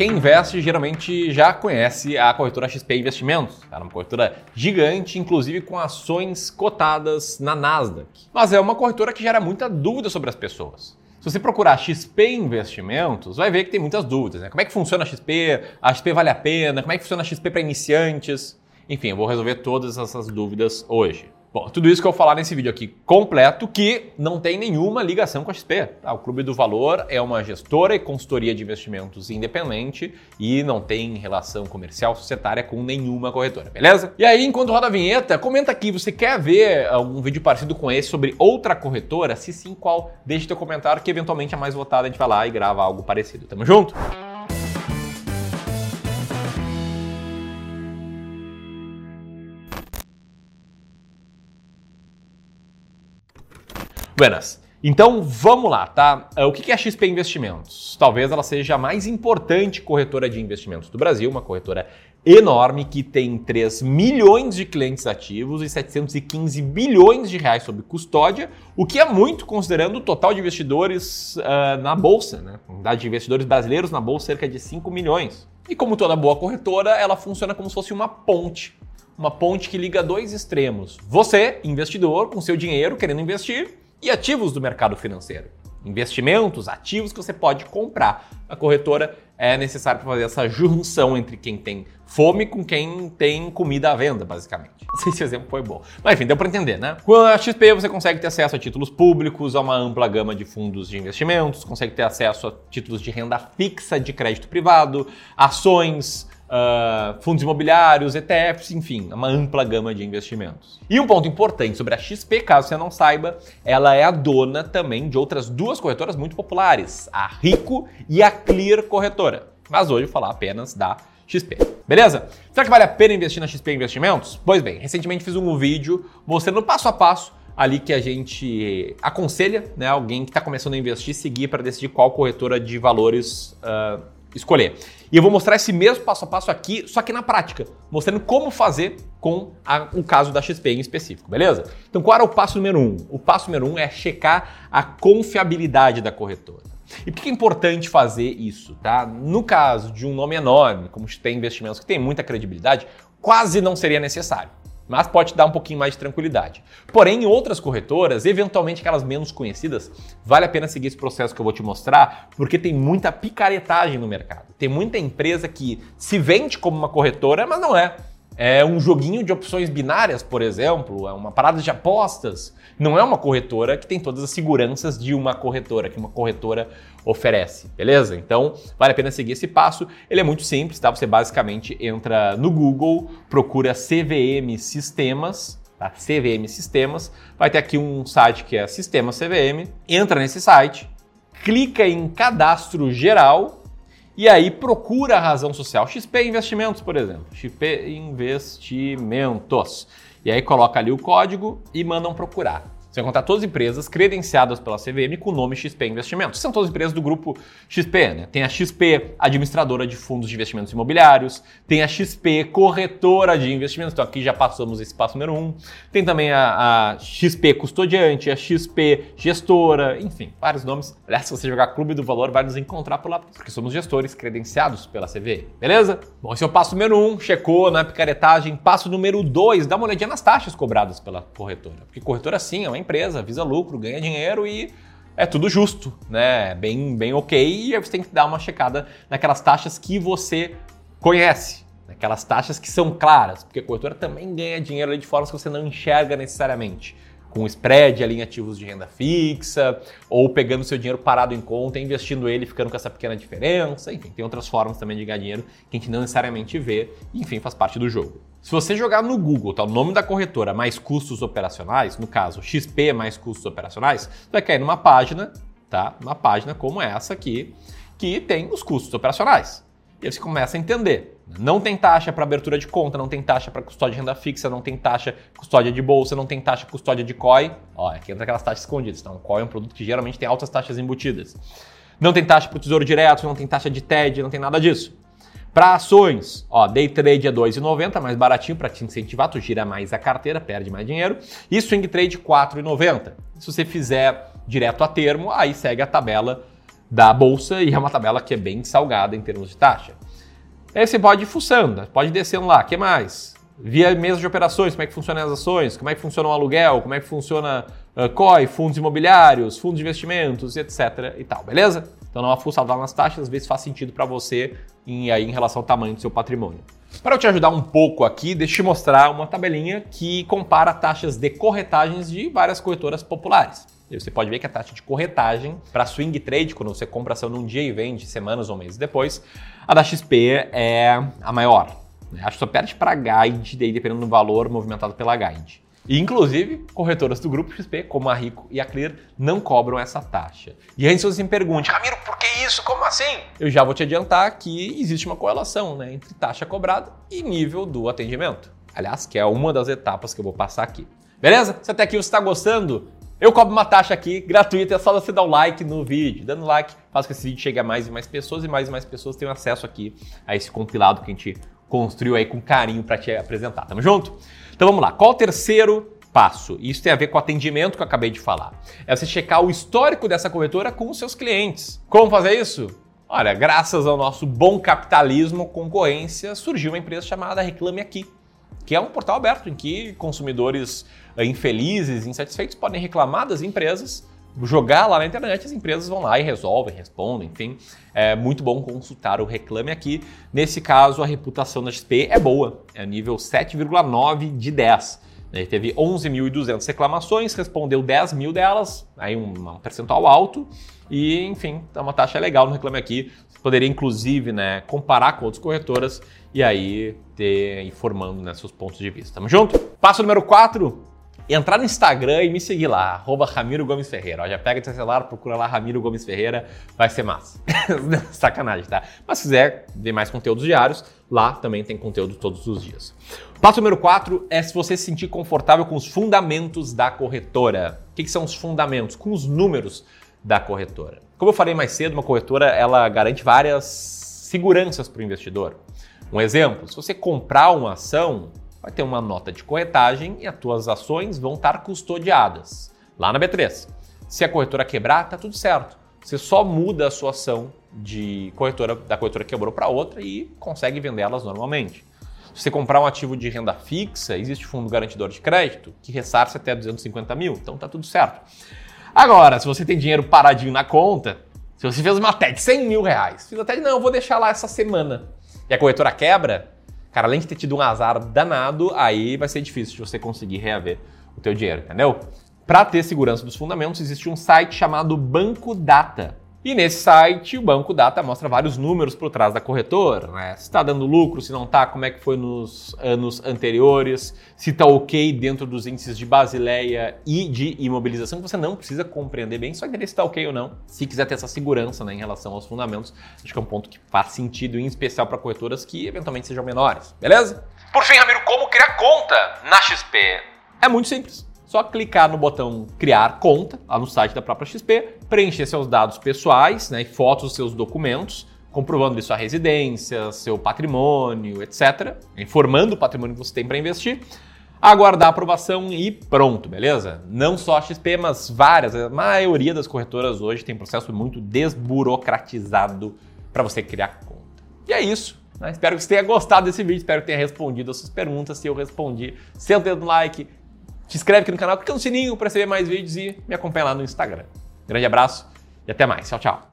quem investe geralmente já conhece a corretora XP Investimentos. É uma corretora gigante, inclusive com ações cotadas na Nasdaq. Mas é uma corretora que gera muita dúvida sobre as pessoas. Se você procurar XP Investimentos, vai ver que tem muitas dúvidas. Né? Como é que funciona a XP? A XP vale a pena? Como é que funciona a XP para iniciantes? Enfim, eu vou resolver todas essas dúvidas hoje. Bom, tudo isso que eu vou falar nesse vídeo aqui completo, que não tem nenhuma ligação com a XP. Tá? O Clube do Valor é uma gestora e consultoria de investimentos independente e não tem relação comercial societária com nenhuma corretora, beleza? E aí, enquanto roda a vinheta, comenta aqui, você quer ver um vídeo parecido com esse sobre outra corretora? Se sim, qual? Deixe teu comentário que eventualmente a mais votada a gente vai lá e grava algo parecido. Tamo junto? Buenas. Então vamos lá, tá? Eh, o que é a XP Investimentos? Talvez ela seja a mais importante corretora de investimentos do Brasil, uma corretora enorme que tem 3 milhões de clientes ativos e 715 bilhões de reais sob custódia, o que é muito considerando o total de investidores uh, na bolsa, né? A de investidores brasileiros na bolsa cerca de 5 milhões. E como toda boa corretora, ela funciona como se fosse uma ponte uma ponte que liga dois extremos. Você, investidor, com seu dinheiro querendo investir, e ativos do mercado financeiro. Investimentos, ativos que você pode comprar. A corretora é necessária para fazer essa junção entre quem tem fome com quem tem comida à venda, basicamente. Não sei se o exemplo foi bom. Mas enfim, deu para entender, né? Com a XP você consegue ter acesso a títulos públicos, a uma ampla gama de fundos de investimentos, consegue ter acesso a títulos de renda fixa de crédito privado, ações, uh, fundos imobiliários, ETFs, enfim, uma ampla gama de investimentos. E um ponto importante sobre a XP, caso você não saiba, ela é a dona também de outras duas corretoras muito populares, a Rico e a Clear Corretora. Mas hoje vou falar apenas da XP. Beleza? Será que vale a pena investir na XP Investimentos? Pois bem, recentemente fiz um vídeo mostrando passo a passo ali que a gente aconselha né, alguém que está começando a investir seguir para decidir qual corretora de valores uh, escolher. E eu vou mostrar esse mesmo passo a passo aqui, só que na prática, mostrando como fazer com a, o caso da XP em específico, beleza? Então, qual era o passo número um? O passo número um é checar a confiabilidade da corretora. E por que é importante fazer isso, tá? No caso de um nome enorme, como XP Investimentos, que tem muita credibilidade, quase não seria necessário mas pode dar um pouquinho mais de tranquilidade. Porém, em outras corretoras, eventualmente aquelas menos conhecidas, vale a pena seguir esse processo que eu vou te mostrar, porque tem muita picaretagem no mercado. Tem muita empresa que se vende como uma corretora, mas não é. É um joguinho de opções binárias, por exemplo, é uma parada de apostas. Não é uma corretora que tem todas as seguranças de uma corretora, que uma corretora oferece, beleza? Então, vale a pena seguir esse passo. Ele é muito simples, tá? Você basicamente entra no Google, procura CVM Sistemas, tá? CVM Sistemas, vai ter aqui um site que é Sistema CVM, entra nesse site, clica em Cadastro Geral e aí procura a razão social. XP Investimentos, por exemplo. XP Investimentos. E aí coloca ali o código e mandam procurar. Você vai encontrar todas as empresas credenciadas pela CVM com o nome XP Investimentos. São todas as empresas do grupo XP, né? Tem a XP Administradora de Fundos de Investimentos Imobiliários, tem a XP Corretora de Investimentos, então aqui já passamos esse passo número um. Tem também a, a XP Custodiante, a XP Gestora, enfim, vários nomes. Aliás, se você jogar Clube do Valor, vai nos encontrar por lá, porque somos gestores credenciados pela CVM, beleza? Bom, esse é o passo número um, checou na picaretagem. Passo número dois, dá uma olhadinha nas taxas cobradas pela corretora, porque corretora sim é uma empresa, visa lucro, ganha dinheiro e é tudo justo, né? Bem, bem ok. E você tem que dar uma checada naquelas taxas que você conhece, naquelas taxas que são claras, porque a corretora também ganha dinheiro de formas que você não enxerga necessariamente com spread ali em ativos de renda fixa, ou pegando seu dinheiro parado em conta, investindo ele, ficando com essa pequena diferença. Enfim, tem outras formas também de ganhar dinheiro que a gente não necessariamente vê, enfim, faz parte do jogo. Se você jogar no Google, tá, o nome da corretora mais custos operacionais, no caso XP mais custos operacionais, você vai cair numa página, tá? Uma página como essa aqui, que tem os custos operacionais. E aí você começa a entender. Não tem taxa para abertura de conta, não tem taxa para custódia de renda fixa, não tem taxa custódia de bolsa, não tem taxa custódia de COI. Ó, aqui entra aquelas taxas escondidas. Então, o COI é um produto que geralmente tem altas taxas embutidas. Não tem taxa para o tesouro direto, não tem taxa de TED, não tem nada disso. Para ações, ó, day trade é 2,90, mais baratinho para te incentivar, tu gira mais a carteira, perde mais dinheiro. E swing trade 4,90. Se você fizer direto a termo, aí segue a tabela da bolsa e é uma tabela que é bem salgada em termos de taxa. Aí você pode ir fuçando, pode descendo lá. Que mais? Via mesa de operações, como é que funcionam as ações, como é que funciona o aluguel, como é que funciona uh, COI, fundos imobiliários, fundos de investimentos, etc. e tal, beleza? Então dá uma fuçada nas taxas, ver se faz sentido para você em, aí, em relação ao tamanho do seu patrimônio. Para eu te ajudar um pouco aqui, deixa eu te mostrar uma tabelinha que compara taxas de corretagens de várias corretoras populares. E você pode ver que a taxa de corretagem para swing trade, quando você compra ação num dia e vende semanas ou meses depois, a da XP é a maior. Acho que só perde para a Guide, daí dependendo do valor movimentado pela Guide. Inclusive, corretoras do grupo XP, como a Rico e a Clear, não cobram essa taxa. E aí, se você me pergunte, Camilo, por que isso? Como assim? Eu já vou te adiantar que existe uma correlação né, entre taxa cobrada e nível do atendimento. Aliás, que é uma das etapas que eu vou passar aqui. Beleza? Se até aqui você está gostando, eu cobro uma taxa aqui gratuita, é só você dar o um like no vídeo. Dando like, faz com que esse vídeo chegue a mais e mais pessoas e mais e mais pessoas tenham acesso aqui a esse compilado que a gente construiu aí com carinho para te apresentar. Tamo junto? Então vamos lá. Qual o terceiro passo? Isso tem a ver com o atendimento que eu acabei de falar. É você checar o histórico dessa corretora com os seus clientes. Como fazer isso? Olha, graças ao nosso bom capitalismo, concorrência, surgiu uma empresa chamada Reclame Aqui, que é um portal aberto em que consumidores eh, infelizes, insatisfeitos podem reclamar das empresas, jogar lá na internet, as empresas vão lá e resolvem, respondem, enfim. É muito bom consultar o Reclame Aqui. Nesse caso, a reputação da XP é boa, é nível 7,9 de 10. Ele teve 11.200 reclamações, respondeu 10 mil delas, aí um percentual alto, e enfim, é uma taxa legal no Reclame Aqui. Você poderia, inclusive, né, comparar com outras corretoras e aí ter informando né, seus pontos de vista. Tamo junto? Passo número 4, entrar no Instagram e me seguir lá, arroba Ramiro Gomes Ferreira. Ó, já pega seu celular, procura lá Ramiro Gomes Ferreira, vai ser massa. Sacanagem, tá? Mas se quiser ver mais conteúdos diários, lá também tem conteúdo todos os dias. Passo número 4 é se você se sentir confortável com os fundamentos da corretora. O que, que são os fundamentos? Com os números da corretora. Como eu falei mais cedo, uma corretora ela garante várias seguranças para o investidor. Um exemplo, se você comprar uma ação, vai ter uma nota de corretagem e as tuas ações vão estar custodiadas lá na B3. Se a corretora quebrar, tá tudo certo. Você só muda a sua ação de corretora da corretora que quebrou para outra e consegue vender elas normalmente. Se você comprar um ativo de renda fixa, existe fundo garantidor de crédito que ressarce até 250 mil, então tá tudo certo. Agora, se você tem dinheiro paradinho na conta, se você fez uma TED de 100 mil reais, fiz a TED, não, eu vou deixar lá essa semana, e a corretora quebra, Cara, além de ter tido um azar danado, aí vai ser difícil de você conseguir reaver o teu dinheiro, entendeu? Para ter segurança dos fundamentos, existe um site chamado Banco Data. E nesse site, o Banco Data mostra vários números por trás da corretora, né? Se está dando lucro, se não está, como é que foi nos anos anteriores, se está ok dentro dos índices de Basileia e de imobilização, que você não precisa compreender bem, só entender se está ok ou não. Se quiser ter essa segurança né, em relação aos fundamentos, acho que é um ponto que faz sentido, em especial para corretoras que eventualmente sejam menores, beleza? Por fim, Ramiro, como criar conta na XP? É muito simples. Só clicar no botão criar conta lá no site da própria XP, preencher seus dados pessoais né, e fotos dos seus documentos, comprovando sua residência, seu patrimônio, etc. Informando o patrimônio que você tem para investir. Aguardar a aprovação e pronto, beleza? Não só a XP, mas várias, a maioria das corretoras hoje tem processo muito desburocratizado para você criar conta. E é isso. Né? Espero que você tenha gostado desse vídeo, espero que tenha respondido as suas perguntas. Se eu respondi, senta o dedo no like, te inscreve aqui no canal, clica no sininho para receber mais vídeos e me acompanha lá no Instagram. Grande abraço e até mais. Tchau, tchau.